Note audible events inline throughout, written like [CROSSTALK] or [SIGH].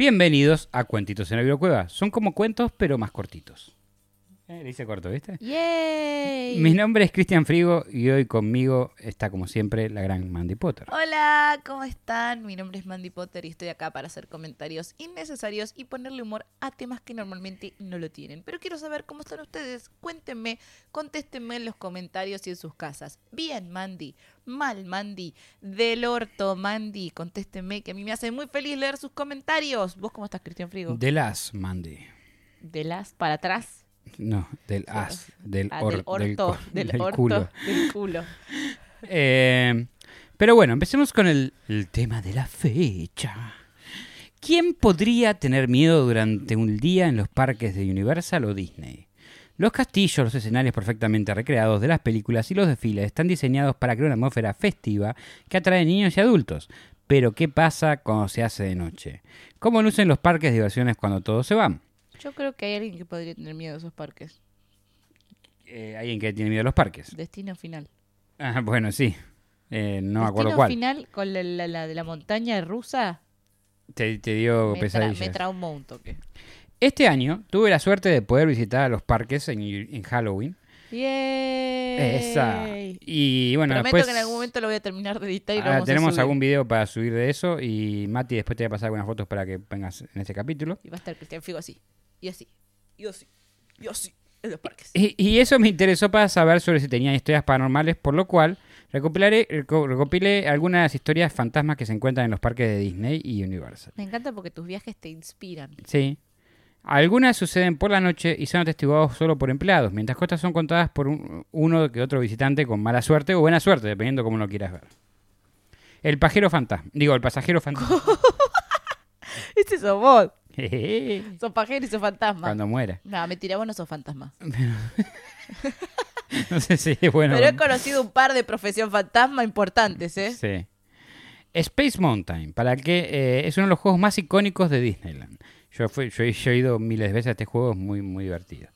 Bienvenidos a Cuentitos en la Bibliocueva. Son como cuentos, pero más cortitos. Eh, le hice corto, ¿viste? ¡Yay! Mi nombre es Cristian Frigo y hoy conmigo está, como siempre, la gran Mandy Potter. Hola, ¿cómo están? Mi nombre es Mandy Potter y estoy acá para hacer comentarios innecesarios y ponerle humor a temas que normalmente no lo tienen. Pero quiero saber cómo están ustedes. Cuéntenme, contéstenme en los comentarios y en sus casas. Bien, Mandy. Mal, Mandy. Del orto, Mandy. Contéstenme, que a mí me hace muy feliz leer sus comentarios. ¿Vos cómo estás, Cristian Frigo? De las, Mandy. De las para atrás. No, del as, del, Ah, or- del orto, del, del orto, culo. del culo. [LAUGHS] Eh, pero bueno, empecemos con el, el tema de la fecha. ¿Quién podría tener miedo durante un día en los parques de Universal o Disney? Los castillos, los escenarios perfectamente recreados de las películas y los desfiles están diseñados para crear una atmósfera festiva que atrae niños y adultos. Pero ¿qué pasa cuando se hace de noche? ¿Cómo lucen los parques de diversiones cuando todos se van? Yo creo que hay alguien que podría tener miedo de esos parques. Eh, ¿Alguien que tiene miedo a los parques? Destino final. Ah, bueno, sí. Eh, no me acuerdo Destino cuál. final con la, la- la de la montaña rusa Te, te dio me, tra- pesadillas. me traumó un toque. Este año tuve la suerte de poder visitar los parques en, en Halloween. ¡Yay! Esa. Y bueno, Prometo después que en algún momento lo voy a terminar de editar y lo ah, vamos a tenemos subir. algún video para subir de eso y Mati después te voy a pasar algunas fotos para que vengas en este capítulo. Y va a estar Cristian Figo así. Y así. Y así. Y así. En los parques. Y, y eso me interesó para saber sobre si tenían historias paranormales, por lo cual recopilaré, reco- recopilé algunas historias fantasmas que se encuentran en los parques de Disney y Universal. Me encanta porque tus viajes te inspiran. Sí. Algunas suceden por la noche y son atestiguados solo por empleados, mientras que otras son contadas por un- uno que otro visitante con mala suerte o buena suerte, dependiendo cómo lo quieras ver. El pajero fantasma. Digo, el pasajero fantasma. [LAUGHS] Ese sos vos. [LAUGHS] Sos pajero y sos fantasma. Cuando muera. No, mentira, vos no sos fantasma. [LAUGHS] No sé si es bueno. Pero he conocido un par de profesión fantasma importantes, ¿eh? Sí. Space Mountain, para el que eh, es uno de los juegos más icónicos de Disneyland. Yo, fui, yo, he- yo he ido miles de veces a este juego, es muy, muy divertido.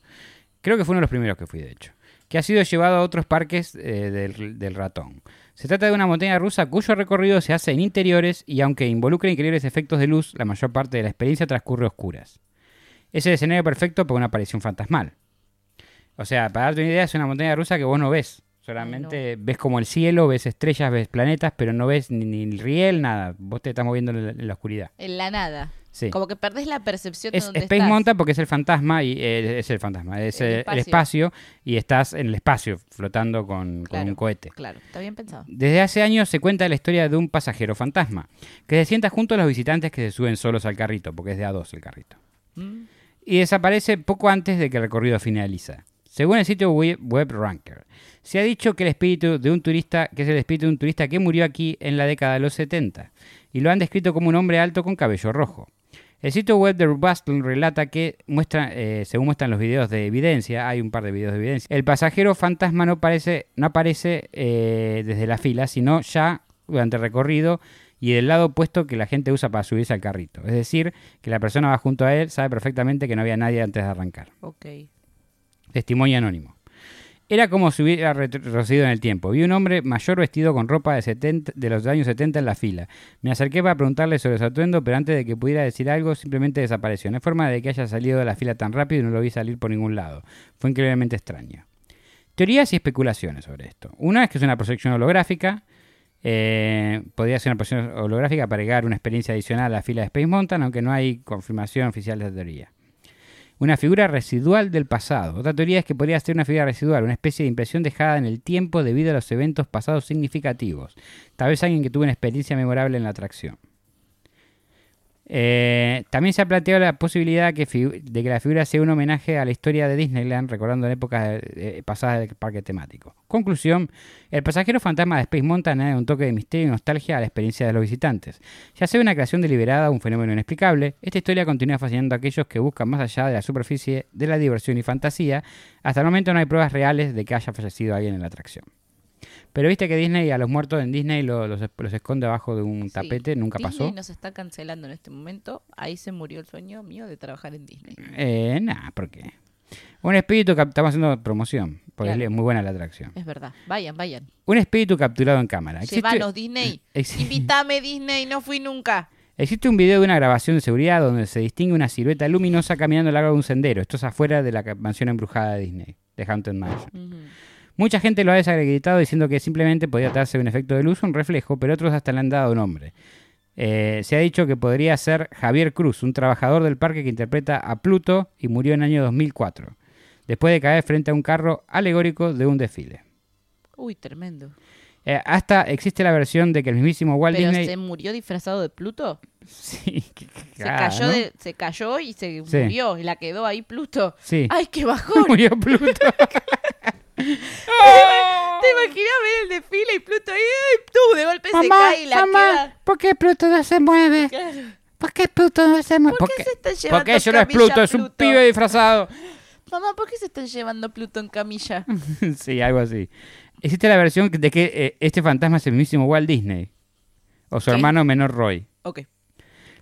Creo que fue uno de los primeros que fui, de hecho. Que ha sido llevado a otros parques eh, del, del ratón. Se trata de una montaña rusa cuyo recorrido se hace en interiores y aunque involucra increíbles efectos de luz, la mayor parte de la experiencia transcurre a oscuras. Es el escenario perfecto para una aparición fantasmal. O sea, para darte una idea, es una montaña rusa que vos no ves. Solamente ves como el cielo, ves estrellas, ves planetas, pero no ves ni, ni el riel, nada. Vos te estás moviendo en la, en la oscuridad. En la nada. Sí. Como que perdés la percepción de Es dónde Space estás. Mountain porque es el fantasma y eh, es el fantasma, es El el, el espacio. y estás en el espacio flotando con, un cohete. Claro, está bien pensado. Desde hace años se cuenta la historia de un pasajero fantasma que se sienta junto a los visitantes que se suben solos al carrito, porque es de a dos el carrito, Mm. y desaparece poco antes de que el recorrido finaliza. Según el sitio web, web Ranker, se ha dicho que el espíritu de un turista, que es el espíritu de un turista que murió aquí en la década de los 70, y lo han descrito como un hombre alto con cabello rojo. El sitio web de Bustle relata que, muestra, eh, según muestran los videos de evidencia, hay un par de videos de evidencia, el pasajero fantasma no, aparece, no aparece eh, desde la fila, sino ya durante el recorrido y del lado opuesto que la gente usa para subirse al carrito. Es decir, que la persona va junto a él, sabe perfectamente que no había nadie antes de arrancar. Ok. Testimonio anónimo. Era como si hubiera retrocedido en el tiempo. Vi un hombre mayor vestido con ropa de, 70 de los años 70 en la fila. Me acerqué para preguntarle sobre su atuendo, pero antes de que pudiera decir algo, simplemente desapareció. No hay forma de que haya salido de la fila tan rápido y no lo vi salir por ningún lado. Fue increíblemente extraño. Teorías y especulaciones sobre esto. Una es que es una proyección holográfica. Eh, podría ser una proyección holográfica para llegar una experiencia adicional a la fila de Space Mountain, aunque no hay confirmación oficial de la teoría una figura residual del pasado. Otra teoría es que podría ser una figura residual, una especie de impresión dejada en el tiempo debido a los eventos pasados significativos. Tal vez alguien que tuvo una experiencia memorable en la atracción. Eh, también se ha planteado la posibilidad de que la figura sea un homenaje a la historia de Disneyland, recordando la época eh, pasada del parque temático. Conclusión, el pasajero fantasma de Space Mountain añade un toque de misterio y nostalgia a la experiencia de los visitantes. Ya sea una creación deliberada o un fenómeno inexplicable, esta historia continúa fascinando a aquellos que buscan más allá de la superficie de la diversión y fantasía. Hasta el momento no hay pruebas reales de que haya fallecido alguien en la atracción. Pero viste que Disney a los muertos en Disney lo- los, los esconde abajo de un Sí. tapete, nunca Disney pasó. nos está cancelando en este momento. Ahí se murió el sueño mío de trabajar en Disney. Eh, nah, ¿por qué? Un espíritu estamos haciendo promoción, porque Claro. es muy buena la atracción. Es verdad. Vayan, vayan. Un espíritu capturado en cámara. Llévanos, Disney. [LAUGHS] Invítame, Disney. No fui nunca. Existe un video de una grabación de seguridad donde se distingue una silueta luminosa caminando a lo largo de un sendero. Esto es afuera de la mansión embrujada de Disney, de Haunted Mansion. Mucha gente lo ha desacreditado diciendo que simplemente podía tratarse de un efecto de luz un reflejo, pero otros hasta le han dado nombre. Eh, se ha dicho que podría ser Javier Cruz, un trabajador del parque que interpreta a Pluto y murió en el año 2004, después de caer frente a un carro alegórico de un desfile. Uy, tremendo. Eh, hasta existe la versión de que el mismísimo Walt ¿Pero Disney... se murió disfrazado de Pluto? Sí, Se, cayó ¿no? de- se cayó y se Sí. murió y la quedó ahí Pluto. Sí, ¡Ay, qué bajón! [LAUGHS] murió Pluto. [LAUGHS] [LAUGHS] ¿Te imaginas ver el desfile y Pluto ahí? ¡ay! ¡Tú! De golpe se cae y la queda. ¿por qué Pluto no se mueve? Claro. ¿Por qué Pluto no se mueve? ¿Por qué se están llevando Porque eso no es camilla Pluto, es un Pluto? pibe disfrazado. [LAUGHS] Mamá, ¿por qué se están llevando Pluto en camilla? [LAUGHS] sí, algo así. Existe la versión de que eh, este fantasma es el mismísimo Walt Disney. O su ¿Qué? hermano menor Roy. Ok.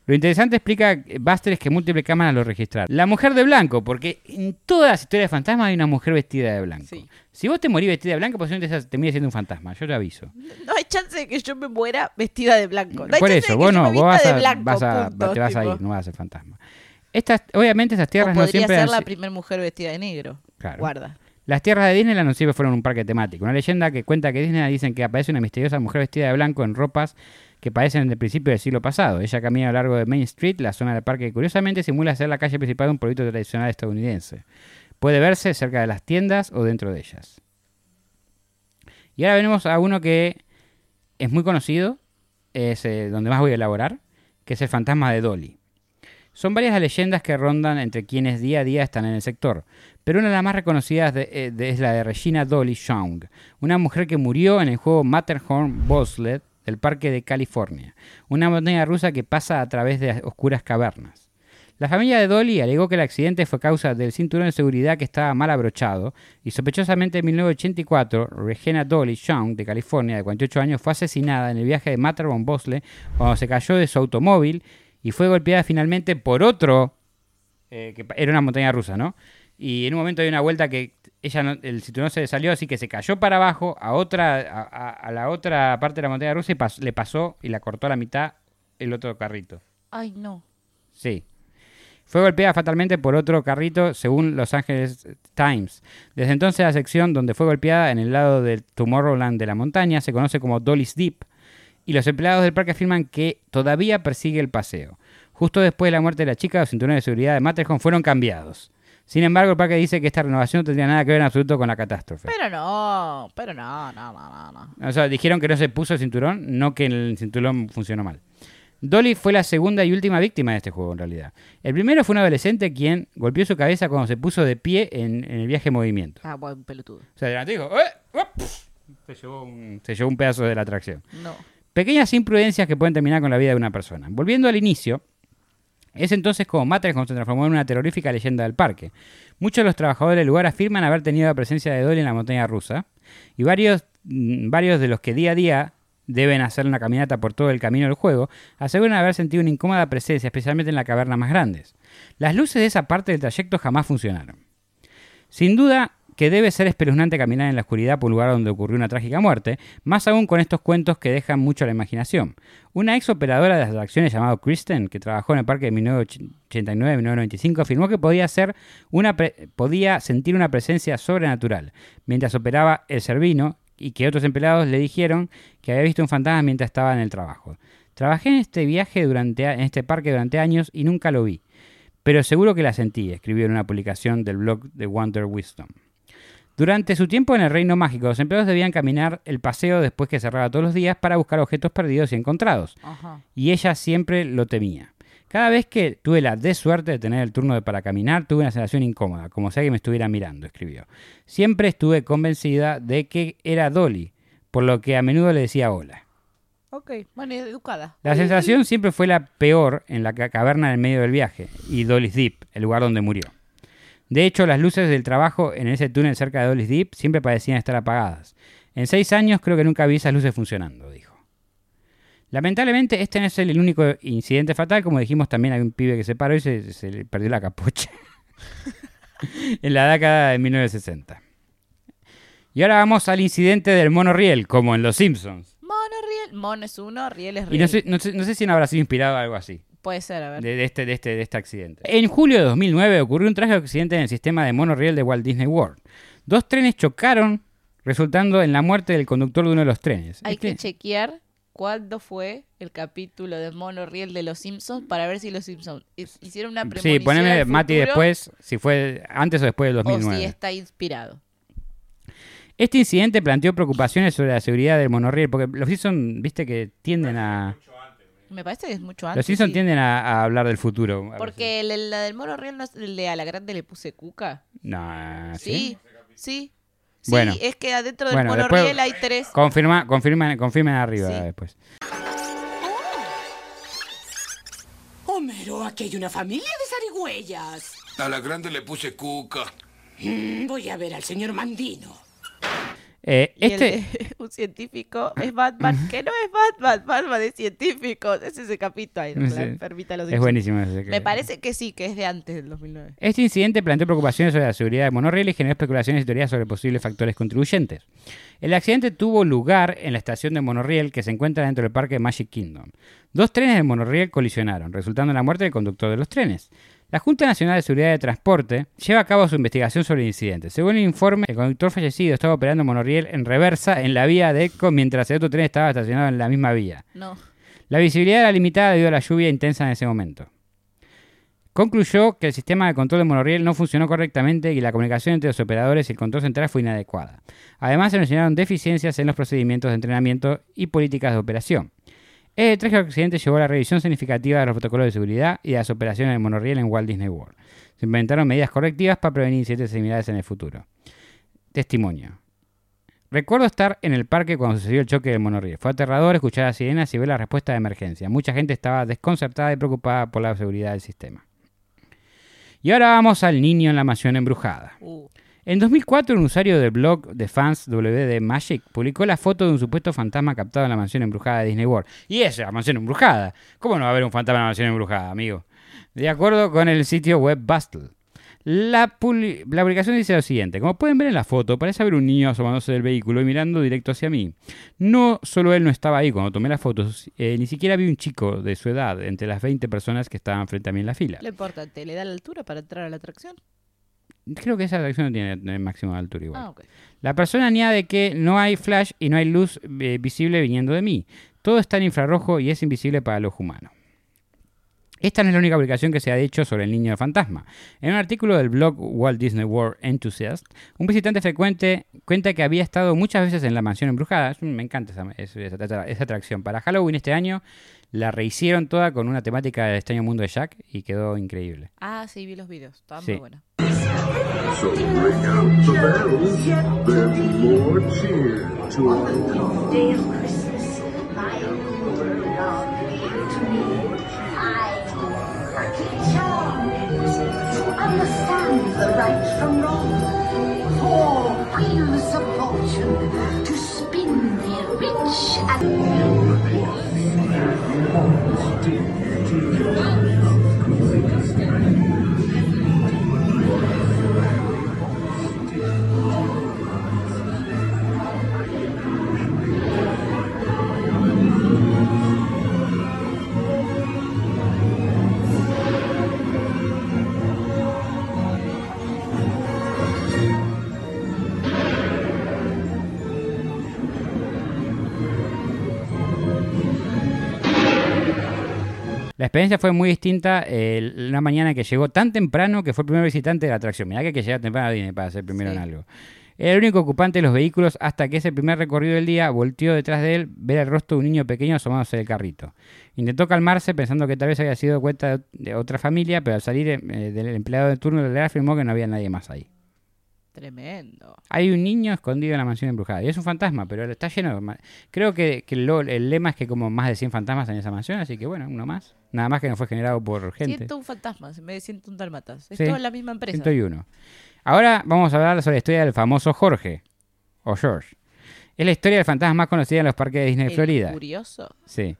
Lo interesante explica eh, Buster es que múltiples cámaras lo registraron. La mujer de blanco, porque en todas las historias de fantasmas hay una mujer vestida de blanco. Sí. Si vos te morís vestida de blanco, posiblemente esa- termine siendo un fantasma, yo te aviso. No hay chance de que yo me muera vestida de blanco. No hay Por chance eso, de que vos no, vos vas a, blanco, vas a- punto, te vas a ir, no vas a ser fantasma. Estas, obviamente esas O tierras no podría siempre ser la primera mujer vestida de negro. Claro. Guarda. Las tierras de Disneyland no siempre fueron un parque temático. Una leyenda que cuenta que Disney dicen que aparece una misteriosa mujer vestida de blanco en ropas que parecen del principio del siglo pasado. Ella camina a lo largo de Main Street, la zona del parque que curiosamente simula ser la calle principal de un pueblito tradicional estadounidense. Puede verse cerca de las tiendas o dentro de ellas. Y ahora venimos a uno que es muy conocido, es eh, donde más voy a elaborar, que es el fantasma de Dolly. Son varias las leyendas que rondan entre quienes día a día están en el sector, pero una de las más reconocidas eh, es la de Regina Dolly Young, una mujer que murió en el juego Matterhorn Bobsled del Parque de California, una montaña rusa que pasa a través de oscuras cavernas. La familia de Dolly alegó que el accidente fue causa del cinturón de seguridad que estaba mal abrochado y sospechosamente en 1984 Regina Dolly Young de California de 48 años fue asesinada en el viaje de Matterhorn Bobsled cuando se cayó de su automóvil y fue golpeada finalmente por otro eh, que era una montaña rusa, ¿no? Y en un momento hay una vuelta que ella no- el cinturón se le salió, así que se cayó para abajo a otra a, a- a la otra parte de la montaña rusa y pas- le pasó y la cortó a la mitad el otro carrito. Ay, no. Sí. Fue golpeada fatalmente por otro carrito, según Los Angeles Times. Desde entonces la sección donde fue golpeada en el lado del Tomorrowland de la montaña se conoce como Dolly's Deep y los empleados del parque afirman que todavía persigue el paseo. Justo después de la muerte de la chica, los cinturones de seguridad de Matterhorn fueron cambiados. Sin embargo, el parque dice que esta renovación no tendría nada que ver en absoluto con la catástrofe. Pero no, pero no, no, no, no. O sea, dijeron que no se puso el cinturón, no que el cinturón funcionó mal. Dolly fue la segunda y última víctima de este juego, en realidad. El primero fue un adolescente quien golpeó su cabeza cuando se puso de pie en, en el viaje en movimiento. Ah, buen pelotudo. O sea, adelante dijo, "Eh, uop", se, llevó un, se llevó un pedazo de la atracción. No. Pequeñas imprudencias que pueden terminar con la vida de una persona. Volviendo al inicio, es entonces como Matterhorn se transformó en una terrorífica leyenda del parque. Muchos de los trabajadores del lugar afirman haber tenido la presencia de Dolly en la montaña rusa, y varios, mm, varios de los que día a día deben hacer una caminata por todo el camino del juego, aseguran haber sentido una incómoda presencia, especialmente en la caverna más grandes. Las luces de esa parte del trayecto jamás funcionaron. Sin duda que debe ser espeluznante caminar en la oscuridad por un lugar donde ocurrió una trágica muerte, más aún con estos cuentos que dejan mucho a la imaginación. Una ex operadora de atracciones llamada Kristen, que trabajó en el parque de 1989-1995, afirmó que podía, sentir una presencia sobrenatural mientras operaba el Cervino y que otros empleados le dijeron que había visto un fantasma mientras estaba en el trabajo. Trabajé en este viaje durante en este parque durante años y nunca lo vi. Pero seguro que la sentí, escribió en una publicación del blog de Wonder Wisdom. Durante su tiempo en el Reino Mágico, los empleados debían caminar el paseo después que cerraba todos los días para buscar objetos perdidos y encontrados, Ajá. y ella siempre lo temía. Cada vez que tuve la desuerte de tener el turno de para caminar, tuve una sensación incómoda, como si alguien me estuviera mirando, escribió. Siempre estuve convencida de que era Dolly, por lo que a menudo le decía hola. Ok, bueno, educada. La sensación siempre fue la peor en la ca- caverna en medio del viaje y Dolly's Deep, el lugar donde murió. De hecho, las luces del trabajo en ese túnel cerca de Dolly's Deep siempre parecían estar apagadas. En seis años creo que nunca vi esas luces funcionando, dijo. Lamentablemente, este no es el único incidente fatal. Como dijimos, también hay un pibe que se paró y se, se le perdió la capucha. [LAUGHS] en la década de 1960. Y ahora vamos al incidente del monorriel, como en Los Simpsons. Monorriel. Mono es uno, Riel es Y Riel. no sé, no, sé, no sé si no habrá sido inspirado algo así, Puede ser, a ver. de, de este, de, este, de este accidente. En julio de 2009 ocurrió un trágico accidente en el sistema de monorriel de Walt Disney World. Dos trenes chocaron, resultando en la muerte del conductor de uno de los trenes. Hay Este- que chequear cuándo fue el capítulo de Mono Riel de los Simpsons para ver si los Simpsons hi- hicieron una premonición Sí, poneme al Mati futuro después, si fue antes o después del o 2009. si está inspirado. Este incidente planteó preocupaciones sobre la seguridad del monorriel, porque los Simpsons, viste que tienden a... Me parece que es mucho antes. Los Simpsons sí. tienden a, a hablar del futuro. Porque el- el- la del Mono Riel no es el de a la grande le puse cuca. No, Sí, sí. Sí, Bueno. es que adentro del Bueno, Mono después- Riel hay tres. Confirma, confirmen, confirmen arriba Sí. después. Homero, aquí hay una familia de zarigüeyas. A la grande le puse cuca. Mm, voy a ver al señor Mandino. Eh, Y el este, de [LAUGHS] un científico es Batman, [CLEARS THROAT] que no es Batman, Batman es científico. Es ese capítulo ahí, Sí. de los es buenísimo. ese que- Me parece que sí, que es de antes del 2009. Este incidente planteó preocupaciones sobre la seguridad del monorriel y generó especulaciones y teorías sobre posibles factores contribuyentes. El accidente tuvo lugar en la estación de monorriel que se encuentra dentro del parque Magic Kingdom. Dos trenes del monorriel colisionaron, resultando en la muerte del conductor de los trenes. La Junta Nacional de Seguridad de Transporte lleva a cabo su investigación sobre el incidente. Según el informe, el conductor fallecido estaba operando el monorriel en reversa en la vía de Eco mientras el otro tren estaba estacionado en la misma vía. No. La visibilidad era limitada debido a la lluvia intensa en ese momento. Concluyó que el sistema de control de monorriel no funcionó correctamente y la comunicación entre los operadores y el control central fue inadecuada. Además, se mencionaron deficiencias en los procedimientos de entrenamiento y políticas de operación. El trágico accidente llevó a la revisión significativa de los protocolos de seguridad y de las operaciones de monorriel en Walt Disney World. Se implementaron medidas correctivas para prevenir incidentes similares en el futuro. Testimonio. Recuerdo estar en el parque cuando sucedió el choque del monorriel. Fue aterrador escuchar las sirenas y ver la respuesta de emergencia. Mucha gente estaba desconcertada y preocupada por la seguridad del sistema. Y ahora vamos al niño en la mansión embrujada. Uh, En 2004, un usuario del blog de fans WD Magic publicó la foto de un supuesto fantasma captado en la mansión embrujada de Disney World. Y es la mansión embrujada. ¿Cómo no va a haber un fantasma en la mansión embrujada, amigo? De acuerdo con el sitio web Bustle. La publicación dice lo siguiente. Como pueden ver en la foto, parece haber un niño asomándose del vehículo y mirando directo hacia mí. No solo él no estaba ahí cuando tomé las fotos, eh, ni siquiera vi un chico de su edad entre las 20 personas que estaban frente a mí en la fila. lo importante, ¿le da la altura para entrar a la atracción? Creo que esa atracción no tiene el máximo de altura igual. Ah. La persona añade que no hay flash y no hay luz eh, visible viniendo de mí. Todo está en infrarrojo y es invisible para el ojo humano. Esta no es la única publicación que se ha hecho sobre el niño fantasma. En un artículo del blog Walt Disney World Enthusiast, un visitante frecuente cuenta que había estado muchas veces en la mansión embrujada. Me encanta esa, esa- esa- esa atracción. Para Halloween este año la rehicieron toda con una temática del extraño mundo de Jack y quedó increíble. Ah, sí, vi los videos. Estaban Sí. muy buenos. So La experiencia fue muy distinta eh, una mañana que llegó tan temprano que fue el primer visitante de la atracción. Mirá que hay que llegar temprano a Disney para ser primero Sí. en algo. Era el único ocupante de los vehículos hasta que ese primer recorrido del día volteó detrás de él ver el rostro de un niño pequeño asomándose del carrito. Intentó calmarse pensando que tal vez había sido cuenta de, de otra familia, pero al salir eh, del empleado de turno le afirmó que no había nadie más ahí. Tremendo. Hay un niño escondido en la mansión embrujada. Y es un fantasma, pero está lleno de... Creo que, que lo- el lema es que como más de 100 fantasmas en esa mansión, así que bueno, uno más. Nada más que no fue generado por gente. Siento un fantasma, en vez de siento un dalmatas. Es Sí. todo la misma empresa. 101. Ahora vamos a hablar sobre la historia del famoso Jorge, o George. Es la historia del fantasma más conocida en los parques de Disney El Florida. curioso. Sí.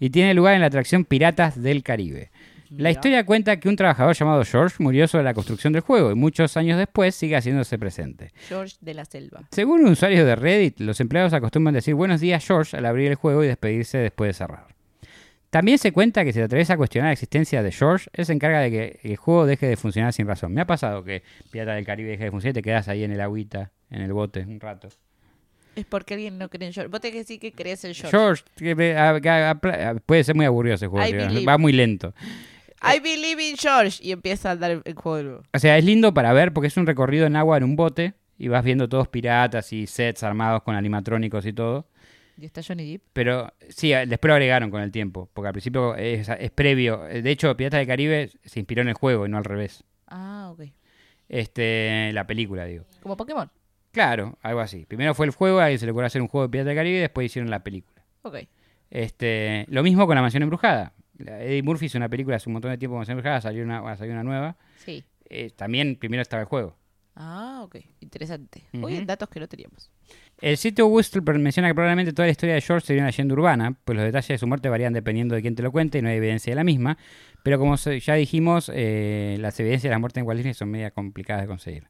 Y tiene lugar en la atracción Piratas del Caribe. La historia cuenta que un trabajador llamado George murió sobre la construcción del juego y muchos años después sigue haciéndose presente. George de la Selva. Según un usuario de Reddit, los empleados acostumbran decir buenos días George al abrir el juego y despedirse después de cerrar. También se cuenta que si te atreves a cuestionar la existencia de George, él se encarga de que el juego deje de funcionar sin razón. Me ha pasado que Pirata del Caribe deje de funcionar y te quedas ahí en el agüita, en el bote, un rato. Es porque alguien no cree en George. Vos tenés que decir que crees en George. George, que a- a- a- puede ser muy aburrido ese juego, va muy lento. I believe in George. Y empieza a dar el juego. O sea, es lindo para ver porque es un recorrido en agua en un bote y vas viendo todos piratas y sets armados con animatrónicos y todo. Y está Johnny Depp. Pero sí, a- después lo agregaron con el tiempo, porque al principio es, es previo. De hecho, Piratas del Caribe se inspiró en el juego y no al revés. Ah, ok. Este, la película, digo. Como Pokémon. Claro, algo así. Primero fue el juego, a alguien se le ocurrió hacer un juego de Piratas del Caribe y después hicieron la película. Ok. Este, lo mismo con La Mansión Embrujada. Eddie Murphy hizo una película hace un montón de tiempo con Embrujada, salió una, salir una nueva. Sí. Eh, también primero estaba el juego. Ah, ok. Interesante. Ujú. Oye, datos que no teníamos. El sitio Whistle menciona que probablemente toda la historia de George sería una leyenda urbana, pues los detalles de su muerte varían dependiendo de quién te lo cuente y no hay evidencia de la misma. Pero como ya dijimos, eh, las evidencias de la muerte en Walt Disney son media complicadas de conseguir.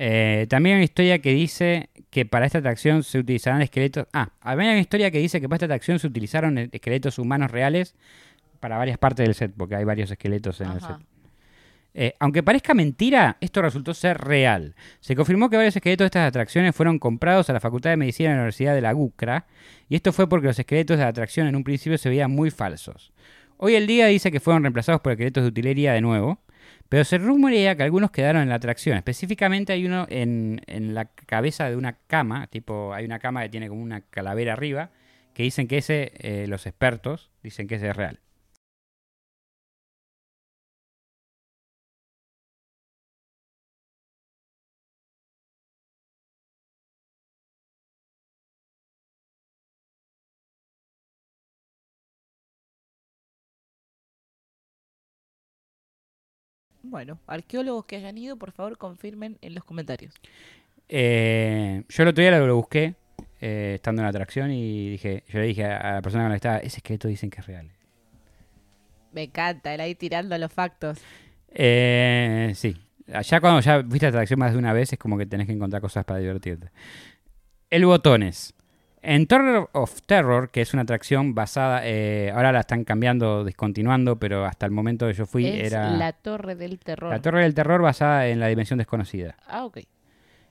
Eh, también hay una historia que dice que para esta atracción se utilizarán esqueletos. Ah, también hay una historia que dice que para esta atracción se utilizaron esqueletos humanos reales para varias partes del set, porque hay varios esqueletos en el set. Eh, aunque parezca mentira, esto resultó ser real. Se confirmó que varios esqueletos de estas atracciones fueron comprados a la Facultad de Medicina de la Universidad de la UCRA, y esto fue porque los esqueletos de la atracción en un principio se veían muy falsos. Hoy el día dice que fueron reemplazados por esqueletos de utilería de nuevo, pero se rumorea que algunos quedaron en la atracción. Específicamente hay uno en, en la cabeza de una cama, tipo, hay una cama que tiene como una calavera arriba, que dicen que ese, eh, los expertos, dicen que ese es real. Bueno, arqueólogos que hayan ido, por favor, confirmen en los comentarios. Eh, yo el otro día lo, busqué, eh, estando en la atracción, y dije, yo le dije a la persona con la que estaba, ese esqueleto dicen que es real. Me encanta, él ahí tirando los factos. Eh, sí. Ya cuando ya viste la atracción más de una vez es como que tenés que encontrar cosas para divertirte. El botones. En Tower of Terror, que es una atracción basada, eh, ahora la están cambiando, descontinuando, pero hasta el momento que yo fui es era la torre del terror. la Torre del Terror basada en la dimensión desconocida. Ah, ok.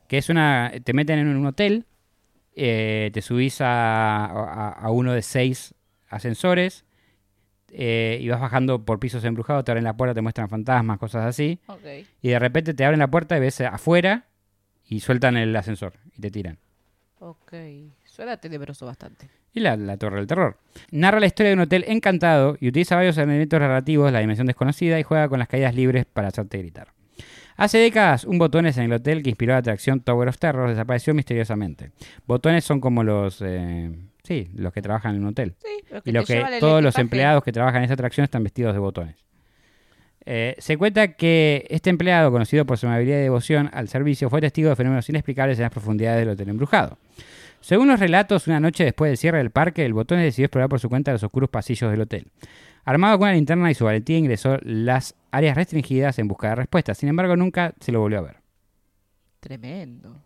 Que es una, te meten en un hotel, eh, te subís a, a- a uno de seis ascensores eh, y vas bajando por pisos embrujados, te abren la puerta, te muestran fantasmas, cosas así. Ok. Y de repente te abren la puerta y ves afuera y sueltan el ascensor y te tiran. Ok. Suena tenebroso bastante. Y la, la Torre del Terror. Narra la historia de un hotel encantado y utiliza varios elementos narrativos, la dimensión desconocida y juega con las caídas libres para hacerte gritar. Hace décadas, un botones en el hotel que inspiró la atracción Tower of Terror desapareció misteriosamente. Botones son como los, eh, sí, los que trabajan en un hotel. Sí, los que Y lo que todos los empleados que trabajan en esa atracción están vestidos de botones. Eh, se cuenta que este empleado, conocido por su amabilidad y devoción al servicio, fue testigo de fenómenos inexplicables en las profundidades del hotel embrujado. Según los relatos, una noche después del cierre del parque, el Botones decidió explorar por su cuenta los oscuros pasillos del hotel. Armado con una linterna y su valentía ingresó las áreas restringidas en busca de respuestas. Sin embargo, nunca se lo volvió a ver. Tremendo.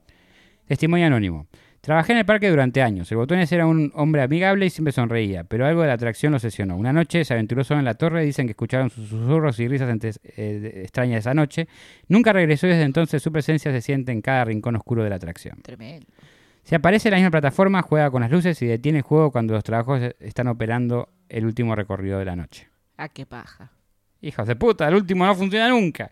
Testimonio anónimo. Trabajé en el parque durante años. El Botones era un hombre amigable y siempre sonreía, pero algo de la atracción lo obsesionó. Una noche se aventuró solo en la torre, dicen que escucharon sus susurros y risas entes- eh, extrañas esa noche. Nunca regresó y desde entonces su presencia se siente en cada rincón oscuro de la atracción. Tremendo. Si aparece en la misma plataforma, juega con las luces y detiene el juego cuando los trabajos eh, están operando el último recorrido de la noche. Ah, qué paja. Hijos de puta, el último no funciona nunca.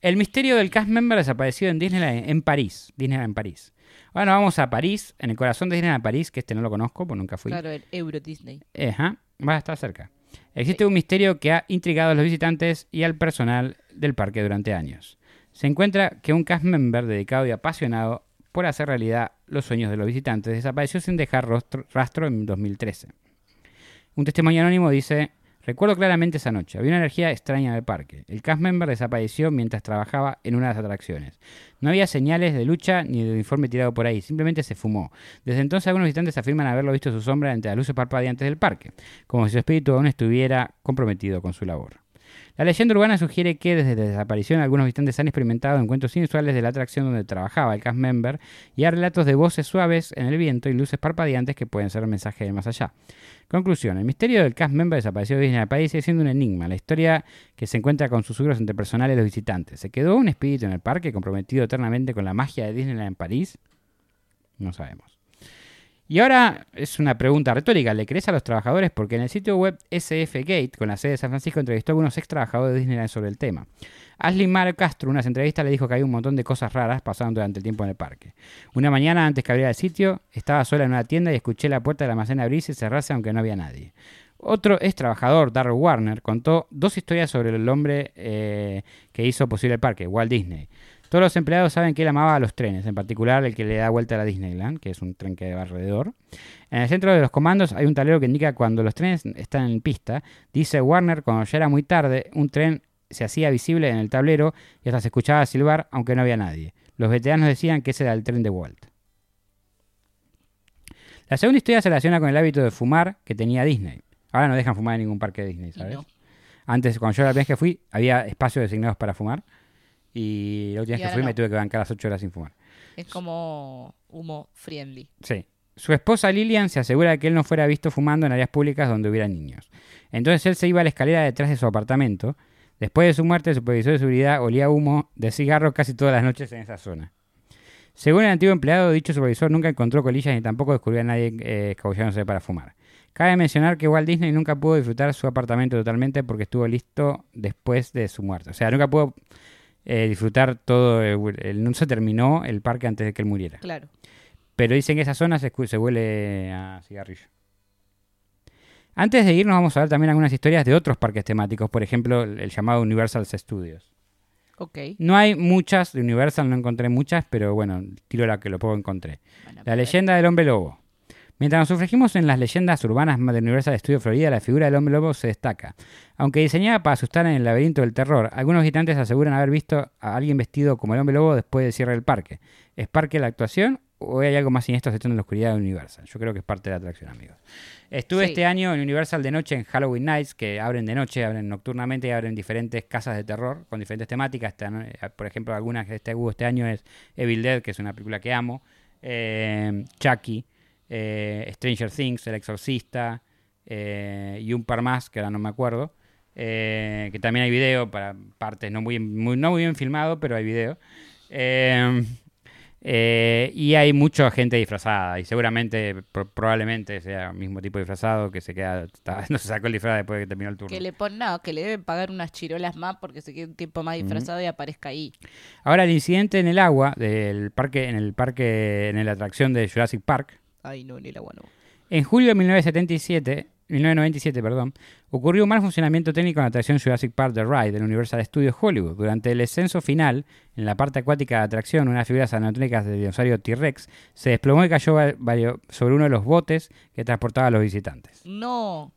El misterio del cast member desapareció en Disneyland en París. Disneyland en París. Ahora vamos a París, en el corazón de Disneyland París, que este no lo conozco, porque nunca fui. Claro, el Euro Disney. Ajá, va a estar cerca. Existe un misterio que ha intrigado a los visitantes y al personal del parque durante años. Se encuentra que un cast member dedicado y apasionado por hacer realidad los sueños de los visitantes desapareció sin dejar rastro en 2013. Un testimonio anónimo dice, recuerdo claramente esa noche, había una energía extraña en el parque. El cast member desapareció mientras trabajaba en una de las atracciones. No había señales de lucha ni de uniforme tirado por ahí, simplemente se fumó. Desde entonces algunos visitantes afirman haberlo visto su sombra entre las luces parpadeantes del parque, como si su espíritu aún estuviera comprometido con su labor. La leyenda urbana sugiere que desde la desaparición algunos visitantes han experimentado encuentros inusuales de la atracción donde trabajaba el cast member y hay relatos de voces suaves en el viento y luces parpadeantes que pueden ser mensajes de más allá. Conclusión, el misterio del cast member desaparecido de Disney País sigue siendo un enigma, la historia que se encuentra con susurros entre personales y los visitantes. ¿Se quedó un espíritu en el parque comprometido eternamente con la magia de Disneyland en París? No sabemos. Y ahora es una pregunta retórica, ¿le crees a los trabajadores? Porque en el sitio web SF Gate, con la sede de San Francisco, entrevistó a algunos ex trabajadores de Disneyland sobre el tema. Ashley Mar Castro, en unas entrevistas, le dijo que había un montón de cosas raras pasando durante el tiempo en el parque. Una mañana, antes que abriera el sitio, estaba sola en una tienda y escuché la puerta del almacén abrirse y cerrarse aunque no había nadie. Otro ex trabajador, Darrell Warner, contó dos historias sobre el hombre eh, que hizo posible el parque, Walt Disney. Todos los empleados saben que él amaba a los trenes, en particular el que le da vuelta a la Disneyland, que es un tren que va alrededor. En el centro de los comandos hay un tablero que indica cuando los trenes están en pista. Dice Warner, cuando ya era muy tarde, un tren se hacía visible en el tablero y hasta se escuchaba silbar, aunque no había nadie. Los veteranos decían que ese era el tren de Walt. La segunda historia se relaciona con el hábito de fumar que tenía Disney. Ahora no dejan fumar en ningún parque de Disney, ¿sabes? no. Antes, cuando yo la primera vez que fui, había espacios designados para fumar. Y la última vez que fui me tuve que bancar las 8 horas sin fumar. Es como humo friendly. Sí. Su esposa Lilian se asegura de que él no fuera visto fumando en áreas públicas donde hubiera niños. Entonces él se iba a la escalera detrás de su apartamento. Después de su muerte, el supervisor de seguridad olía humo de cigarro casi todas las noches en esa zona. Según el antiguo empleado, dicho supervisor nunca encontró colillas ni tampoco descubrió a nadie eh, escabullándose para fumar. Cabe mencionar que Walt Disney nunca pudo disfrutar su apartamento totalmente porque estuvo listo después de su muerte. O sea, nunca pudo eh, disfrutar todo. el- el- no se terminó el parque antes de que él muriera. Claro. Pero dicen que esa zona se, se huele a cigarrillo. Antes de irnos vamos a ver también algunas historias de otros parques temáticos, por ejemplo el, llamado Universal Studios. Ok. No hay muchas de Universal, no encontré muchas, pero bueno, tiro la que lo poco encontré. Bueno, La leyenda del hombre lobo. Mientras nos sumergimos en las leyendas urbanas de Universal Studios Florida, la figura del hombre lobo se destaca. Aunque diseñada para asustar en el laberinto del terror, algunos visitantes aseguran haber visto a alguien vestido como el hombre lobo después del cierre del parque. ¿Es parque la actuación o hay algo más siniestro en la oscuridad de Universal? Yo creo que es parte de la atracción, amigos. Estuve Sí. este año en Universal de noche en Halloween Nights, que abren de noche, abren nocturnamente y abren diferentes casas de terror con diferentes temáticas. Están, eh, por ejemplo, algunas que este, hubo este año es Evil Dead, que es una película que amo, eh, Chucky, eh, Stranger Things, El Exorcista eh, y un par más que ahora no me acuerdo. eh, que también hay video para partes no muy, muy- no muy bien filmado, pero hay video. Eh, y hay mucha gente disfrazada y seguramente, pro- probablemente sea el mismo tipo de disfrazado que se queda, está- [LAUGHS] no se sacó el disfraz después de que terminó el turno. Que le pon, no, que le deben pagar unas chirolas más porque se quede un tiempo más disfrazado y aparezca ahí. Ahora el incidente en el agua del parque, en el parque, en la atracción de Jurassic Park, Ay, no, en el agua no. En julio de 1977, 1997, perdón, ocurrió un mal funcionamiento técnico en la atracción Jurassic Park The Ride del Universal Studios Hollywood. Durante el descenso final, en la parte acuática de la atracción, unas figuras anatómicas del dinosaurio T-Rex se desplomó y cayó sobre uno de los botes que transportaba a los visitantes. No.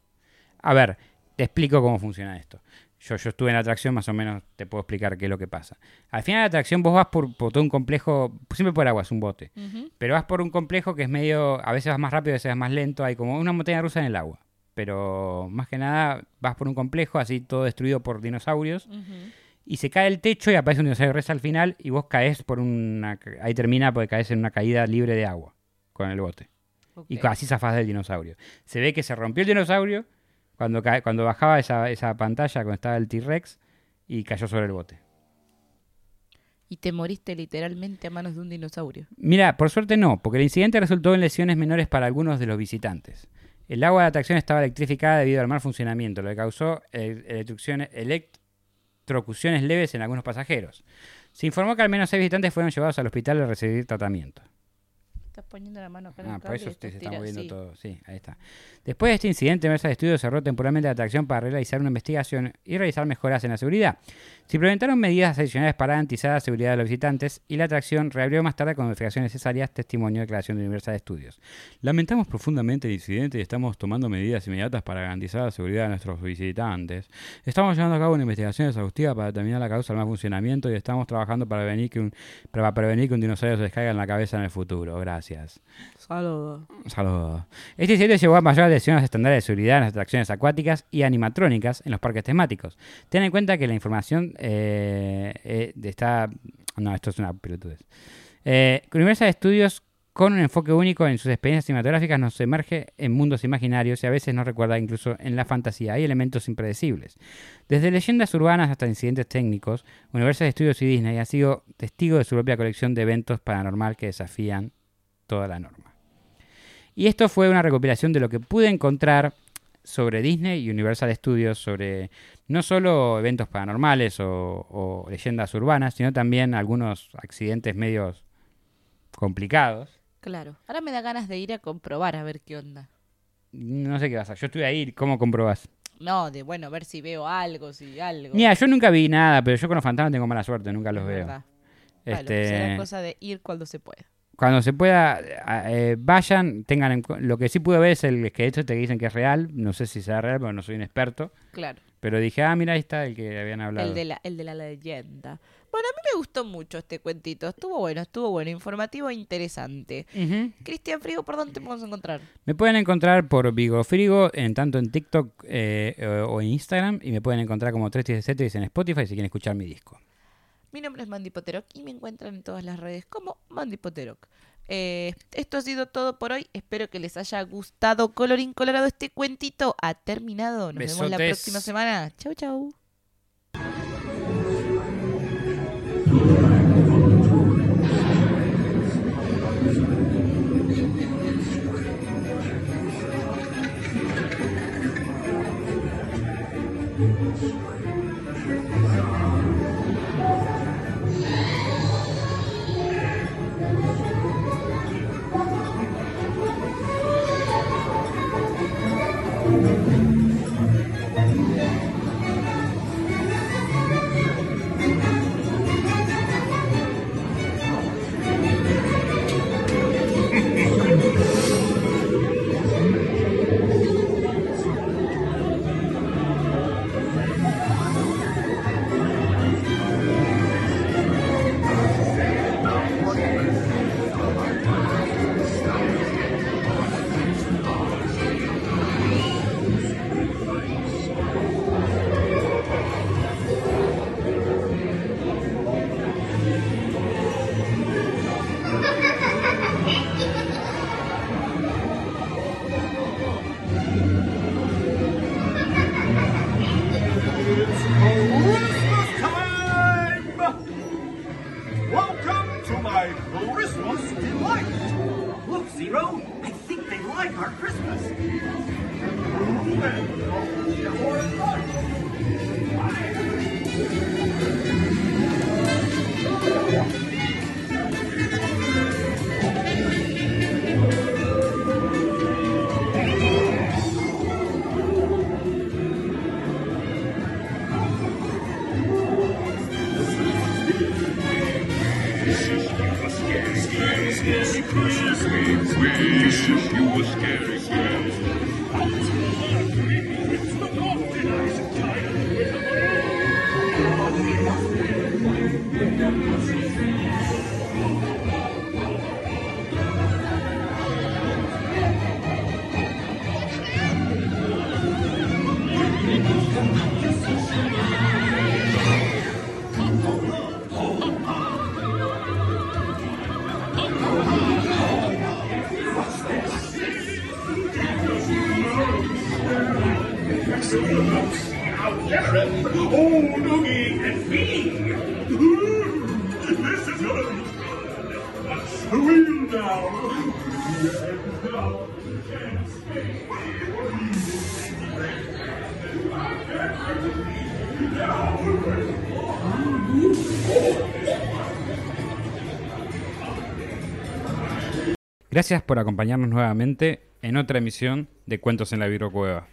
A ver, te explico cómo funciona esto. Yo, yo estuve en la atracción, más o menos te puedo explicar qué es lo que pasa. Al final de la atracción vos vas por, por todo un complejo, siempre por agua, es un bote. Pero vas por un complejo que es medio, a veces vas más rápido, a veces vas más lento, hay como una montaña rusa en el agua. Pero más que nada vas por un complejo así todo destruido por dinosaurios y se cae el techo y aparece un dinosaurio rex al final y vos caes por una... Ahí termina porque caes en una caída libre de agua con el bote. Y así zafás del dinosaurio. Se ve que se rompió el dinosaurio cuando, cuando bajaba esa, esa pantalla, cuando estaba el T-Rex y cayó sobre el bote. Y te moriste literalmente a manos de un dinosaurio. Mira, por suerte no, porque el incidente resultó en lesiones menores para algunos de los visitantes. El agua de atracción estaba electrificada debido al mal funcionamiento, lo que causó eh, electrocuciones leves en algunos pasajeros. Se informó que al menos seis visitantes fueron llevados al hospital a recibir tratamiento. Estás poniendo la mano acá Ah, por eso usted se está moviendo sí. todo. Sí, ahí está. Después de este incidente, Universal Studios cerró temporalmente la atracción para realizar una investigación y realizar mejoras en la seguridad. Se implementaron medidas adicionales para garantizar la seguridad de los visitantes y la atracción reabrió más tarde con modificaciones necesarias, testimonio de declaración de Universal Studios. Lamentamos profundamente el incidente y estamos tomando medidas inmediatas para garantizar la seguridad de nuestros visitantes. Estamos llevando a cabo una investigación exhaustiva para determinar la causa del mal funcionamiento y estamos trabajando para prevenir que un, para prevenir que un dinosaurio se les caiga en la cabeza en el futuro. Gracias. Gracias. Saludos. Saludos. Este incidente llevó a mayor adhesión a los estándares de seguridad en las atracciones acuáticas y animatrónicas en los parques temáticos. Ten en cuenta que la información eh, eh, está... No, esto es una pelotudez. Eh, Universal Studios, con un enfoque único en sus experiencias cinematográficas, nos emerge en mundos imaginarios y a veces nos recuerda incluso en la fantasía. Hay elementos impredecibles. Desde leyendas urbanas hasta incidentes técnicos, Universal Studios y Disney han sido testigos de su propia colección de eventos paranormal que desafían toda la norma. Y esto fue una recopilación de lo que pude encontrar sobre Disney y Universal Studios, sobre no solo eventos paranormales o, o leyendas urbanas, sino también algunos accidentes medios complicados. Claro. Ahora me da ganas de ir a comprobar a ver qué onda. No sé qué pasa. Yo estuve ahí, ¿cómo comprobás? No, de bueno, ver si veo algo, si algo. Mira, yo nunca vi nada, pero yo con los fantasmas tengo mala suerte, nunca los Es veo. verdad. Bueno, Este, será cosa de ir cuando se pueda. Cuando se pueda, eh, vayan, tengan en lo que sí pude ver es el esqueleto te dicen que es real, no sé si será real, porque no soy un experto, Claro. pero dije, ah, mira, ahí está el que habían hablado. El de, la, el de la leyenda. Bueno, a mí me gustó mucho este cuentito. Estuvo bueno, estuvo bueno, informativo e interesante. Cristian Frigo, ¿por dónde te podemos encontrar? Me pueden encontrar por Vigo Frigo, en tanto en TikTok eh, o o en Instagram, y me pueden encontrar como 317 en Spotify si quieren escuchar mi disco. Mi nombre es Mandy Poterok y me encuentran en todas las redes como Mandy Poterok. Eh, esto ha sido todo por hoy. Espero que les haya gustado. Colorín colorado, este cuentito ha terminado. Nos vemos la próxima semana. Chau, chau. Gracias por acompañarnos nuevamente en otra emisión de Cuentos en la Virocueva.